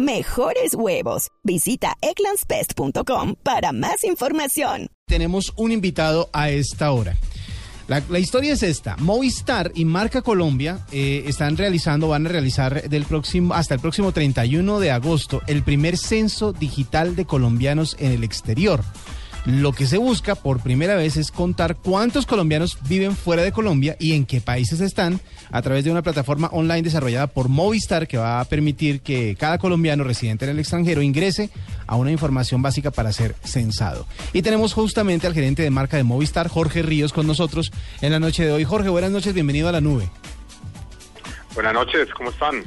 Mejores huevos. Visita egglandsbest.com para más información. Tenemos un invitado a esta hora. La, la historia es esta. Movistar y Marca Colombia eh, están realizando, van a realizar del próximo, hasta el próximo 31 de agosto el primer censo digital de colombianos en el exterior. Lo que se busca por primera vez es contar cuántos colombianos viven fuera de Colombia y en qué países están a través de una plataforma online desarrollada por Movistar que va a permitir que cada colombiano residente en el extranjero ingrese a una información básica para ser censado. Y tenemos justamente al gerente de marca de Movistar, Jorge Ríos, con nosotros en la noche de hoy. Jorge, buenas noches, bienvenido a la nube. Buenas noches, ¿cómo están?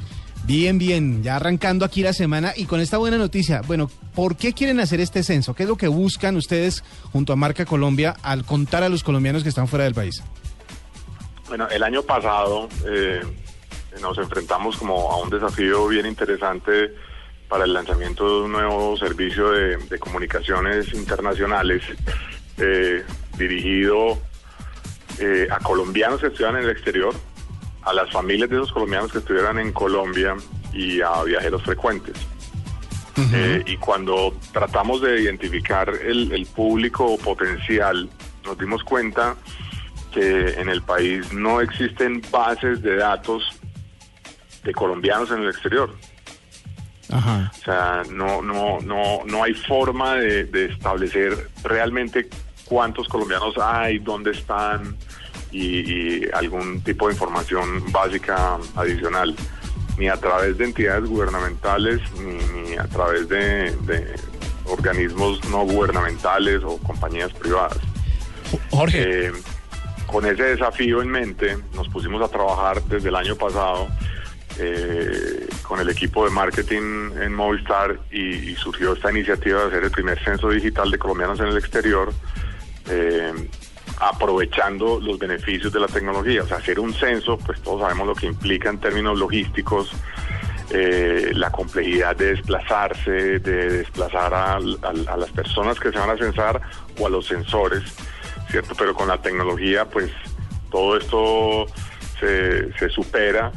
Bien, bien, ya arrancando aquí la semana y con esta buena noticia. Bueno, ¿por qué quieren hacer este censo? ¿Qué es lo que buscan ustedes junto a Marca Colombia al contar a los colombianos que están fuera del país? Bueno, el año pasado eh, nos enfrentamos como a un desafío bien interesante para el lanzamiento de un nuevo servicio de, comunicaciones internacionales eh, dirigido eh, a colombianos que estudian en el exterior, a las familias de esos colombianos que estuvieran en Colombia y a viajeros frecuentes. Eh, y cuando tratamos de identificar el, el público potencial, nos dimos cuenta que en el país no existen bases de datos de colombianos en el exterior. Ajá. O sea, no, no, no, no hay forma de, de establecer realmente cuántos colombianos hay, dónde están y, y algún tipo de información básica adicional, ni a través de entidades gubernamentales, ni, ni a través de, de organismos no gubernamentales o compañías privadas. Jorge. Eh, con ese desafío en mente, nos pusimos a trabajar desde el año pasado eh, con el equipo de marketing en Movistar y, y surgió esta iniciativa de hacer el primer censo digital de colombianos en el exterior, eh, aprovechando los beneficios de la tecnología. O sea, hacer un censo, pues todos sabemos lo que implica en términos logísticos, eh, la complejidad de desplazarse, de desplazar a, las personas que se van a censar o a los sensores, ¿cierto? Pero con la tecnología, pues todo esto se, se supera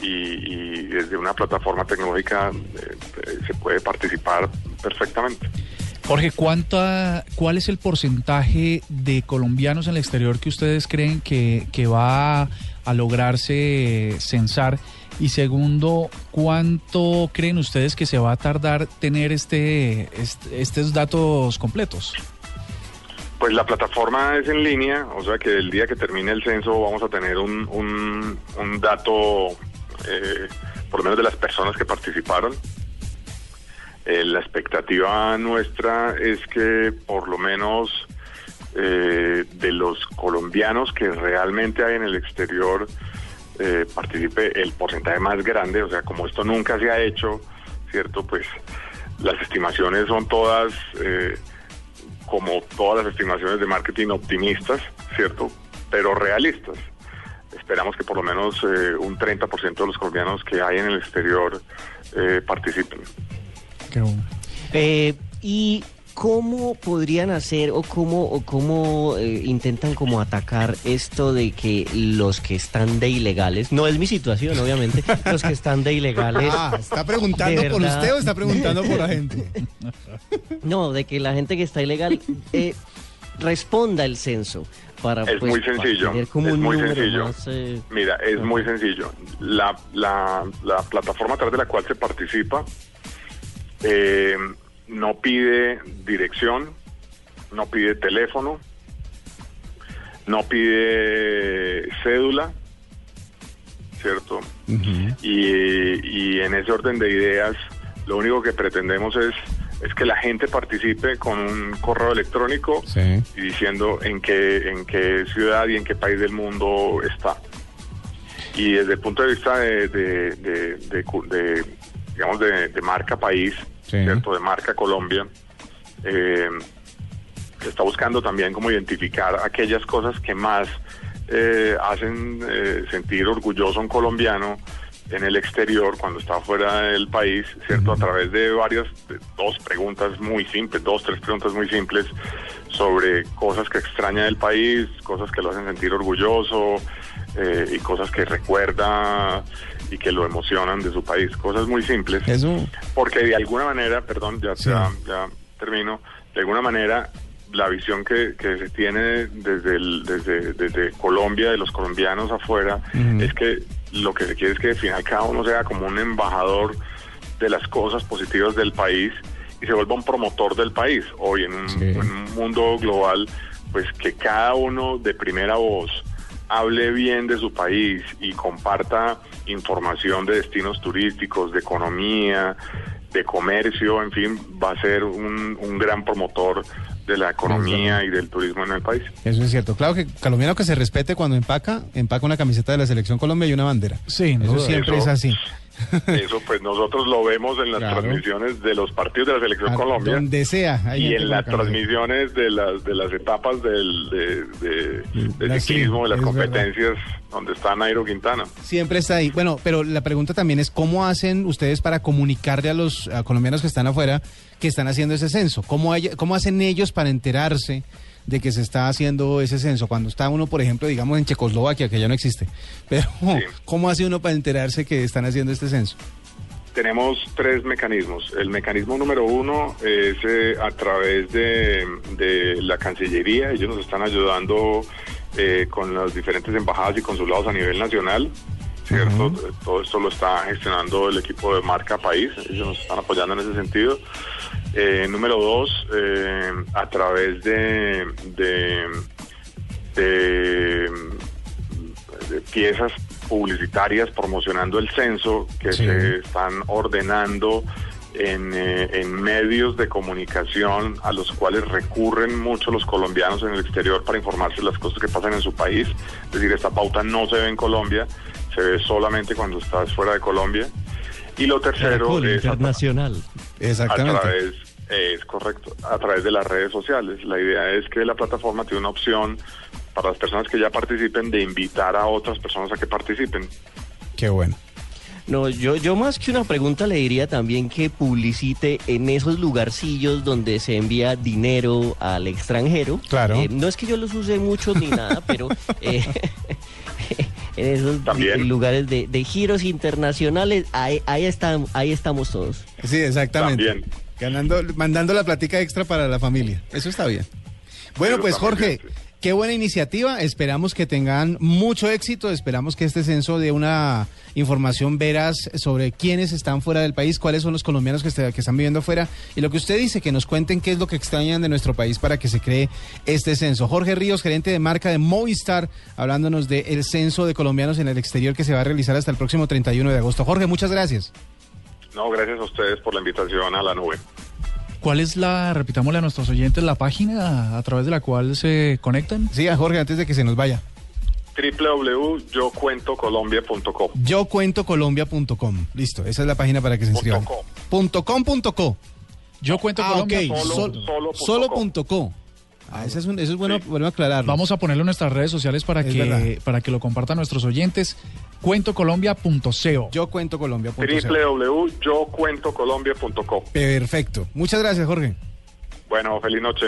y, y desde una plataforma tecnológica eh, se puede participar perfectamente. Jorge, ¿cuánta, ¿cuál es el porcentaje de colombianos en el exterior que ustedes creen que, que va a lograrse censar? Y segundo, ¿cuánto creen ustedes que se va a tardar tener este, estos datos completos? Pues la plataforma es en línea, o sea que el día que termine el censo vamos a tener un, un, un dato, eh, por lo menos de las personas que participaron. Eh, la expectativa nuestra es que por lo menos eh, de los colombianos que realmente hay en el exterior eh, participe el porcentaje más grande, o sea, como esto nunca se ha hecho, ¿cierto? Pues las estimaciones son todas... como todas las estimaciones de marketing optimistas, ¿cierto? Pero realistas. Esperamos que por lo menos un 30% de los colombianos que hay en el exterior eh, participen. Eh, ¿Y cómo podrían hacer o cómo, o cómo eh, intentan como atacar esto de que los que están de ilegales, no es mi situación obviamente, los que están de ilegales, Ah, ¿está preguntando por verdad. usted o está preguntando por la gente? no, de que la gente que está ilegal eh, responda el censo para Es pues, muy sencillo, tener como es un muy sencillo. más, eh, Mira, es muy sencillo. La, la, la plataforma a través de la cual se participa eh, no pide dirección, no pide teléfono, no pide cédula, ¿cierto? y, y en ese orden de ideas, lo único que pretendemos es, es que la gente participe con un correo electrónico Sí. y diciendo en qué, en qué ciudad y en qué país del mundo está. Y desde el punto de vista de, de, de- de cu- de, digamos, de, de marca país, Sí. ¿cierto? De marca Colombia, eh, está buscando también como identificar aquellas cosas que más eh, hacen eh, sentir orgulloso a un colombiano en el exterior cuando está fuera del país, ¿cierto? A través de varias, de dos preguntas muy simples, dos, tres preguntas muy simples sobre cosas que extraña del país, cosas que lo hacen sentir orgulloso eh, y cosas que recuerda y que lo emocionan de su país, cosas muy simples. Eso. Porque de alguna manera, perdón, ya, Sí. ya, ya termino, de alguna manera la visión que, que se tiene desde, el- desde, desde Colombia, de los colombianos afuera, es que lo que se quiere es que al final cada uno sea como un embajador de las cosas positivas del país y se vuelva un promotor del país. Hoy en un, Sí. en un mundo global, pues que cada uno de primera voz hable bien de su país y comparta información de destinos turísticos, de economía, de comercio, en fin, va a ser un, un gran promotor de la economía y del turismo en el país. Eso es cierto. Claro que colombiano que se respete cuando empaca, empaca una camiseta de la selección Colombia y una bandera. Sí, Eso siempre Eso- es así. Eso pues nosotros lo vemos en las Claro. transmisiones de los partidos de la selección A Colombia. Donde sea. y en las transmisiones de las de las etapas del de, de- de La- ciclismo, sí, de las verdad. competencias donde está Nairo Quintana. Siempre está ahí. Bueno, pero la pregunta también es cómo hacen ustedes para comunicarle a los a colombianos que están afuera que están haciendo ese censo. ¿Cómo, hay- cómo hacen ellos para enterarse de que se está haciendo ese censo? Cuando está uno, por ejemplo, digamos en Checoslovaquia, que ya no existe. Pero ¿cómo hace uno para enterarse que están haciendo este censo? Tenemos tres mecanismos. El mecanismo número uno es eh, a través de, de la Cancillería. Ellos nos están ayudando eh, con las diferentes embajadas y consulados a nivel nacional. ¿Cierto? Todo esto lo está gestionando el equipo de marca país. Ellos nos están apoyando en ese sentido. Eh, número dos, eh, a través de, de, de de piezas publicitarias promocionando el censo que Sí. se están ordenando en, eh, en medios de comunicación a los cuales recurren mucho los colombianos en el exterior para informarse de las cosas que pasan en su país. Es decir, esta pauta no se ve en Colombia, se ve solamente cuando estás fuera de Colombia. Y lo tercero Caracol es a- internacional. a Exactamente. través, eh, es correcto, a través de las redes sociales. La idea es que la plataforma tiene una opción para las personas que ya participen de invitar a otras personas a que participen. Qué bueno. No, yo, yo más que una pregunta le diría también que publicite en esos lugarcillos donde se envía dinero al extranjero. Claro. Eh, no es que yo los use mucho ni nada, pero eh, en esos También. di- lugares de, de giros internacionales, ahí, ahí, están, ahí estamos todos. Sí, exactamente. También. Ganando, mandando la platica extra para la familia. Eso está bien. Bueno, pues Jorge, bien, sí. Qué buena iniciativa. Esperamos que tengan mucho éxito. Esperamos que este censo dé una información veraz sobre quiénes están fuera del país, cuáles son los colombianos que, está- que están viviendo fuera. Y lo que usted dice, que nos cuenten qué es lo que extrañan de nuestro país para que se cree este censo. Jorge Ríos, gerente de marca de Movistar, hablándonos del censo de colombianos en el exterior que se va a realizar hasta el próximo 31 de agosto. Jorge, muchas gracias. No, gracias a ustedes por la invitación a la nube. ¿Cuál es la, repitámosle a nuestros oyentes, la página a través de la cual se conectan? Sí, a Jorge, antes de que se nos vaya. www.yocuentocolombia.com Yo cuento colombia.com. Listo, esa es la página para que se inscriban. Punto Punto com, punto co. Yo cuento Ah, Colombia. ok. Solo- Sol- solo punto solo co. Ah, eso es, un- eso es bueno, bueno aclararlo. Vamos a ponerlo en nuestras redes sociales para Es verdad. que, para que lo compartan nuestros oyentes. Cuentocolombia.co. Yo cuento colombia.co. www.yocuentocolombia.com Perfecto. Muchas gracias, Jorge. Bueno, feliz noche.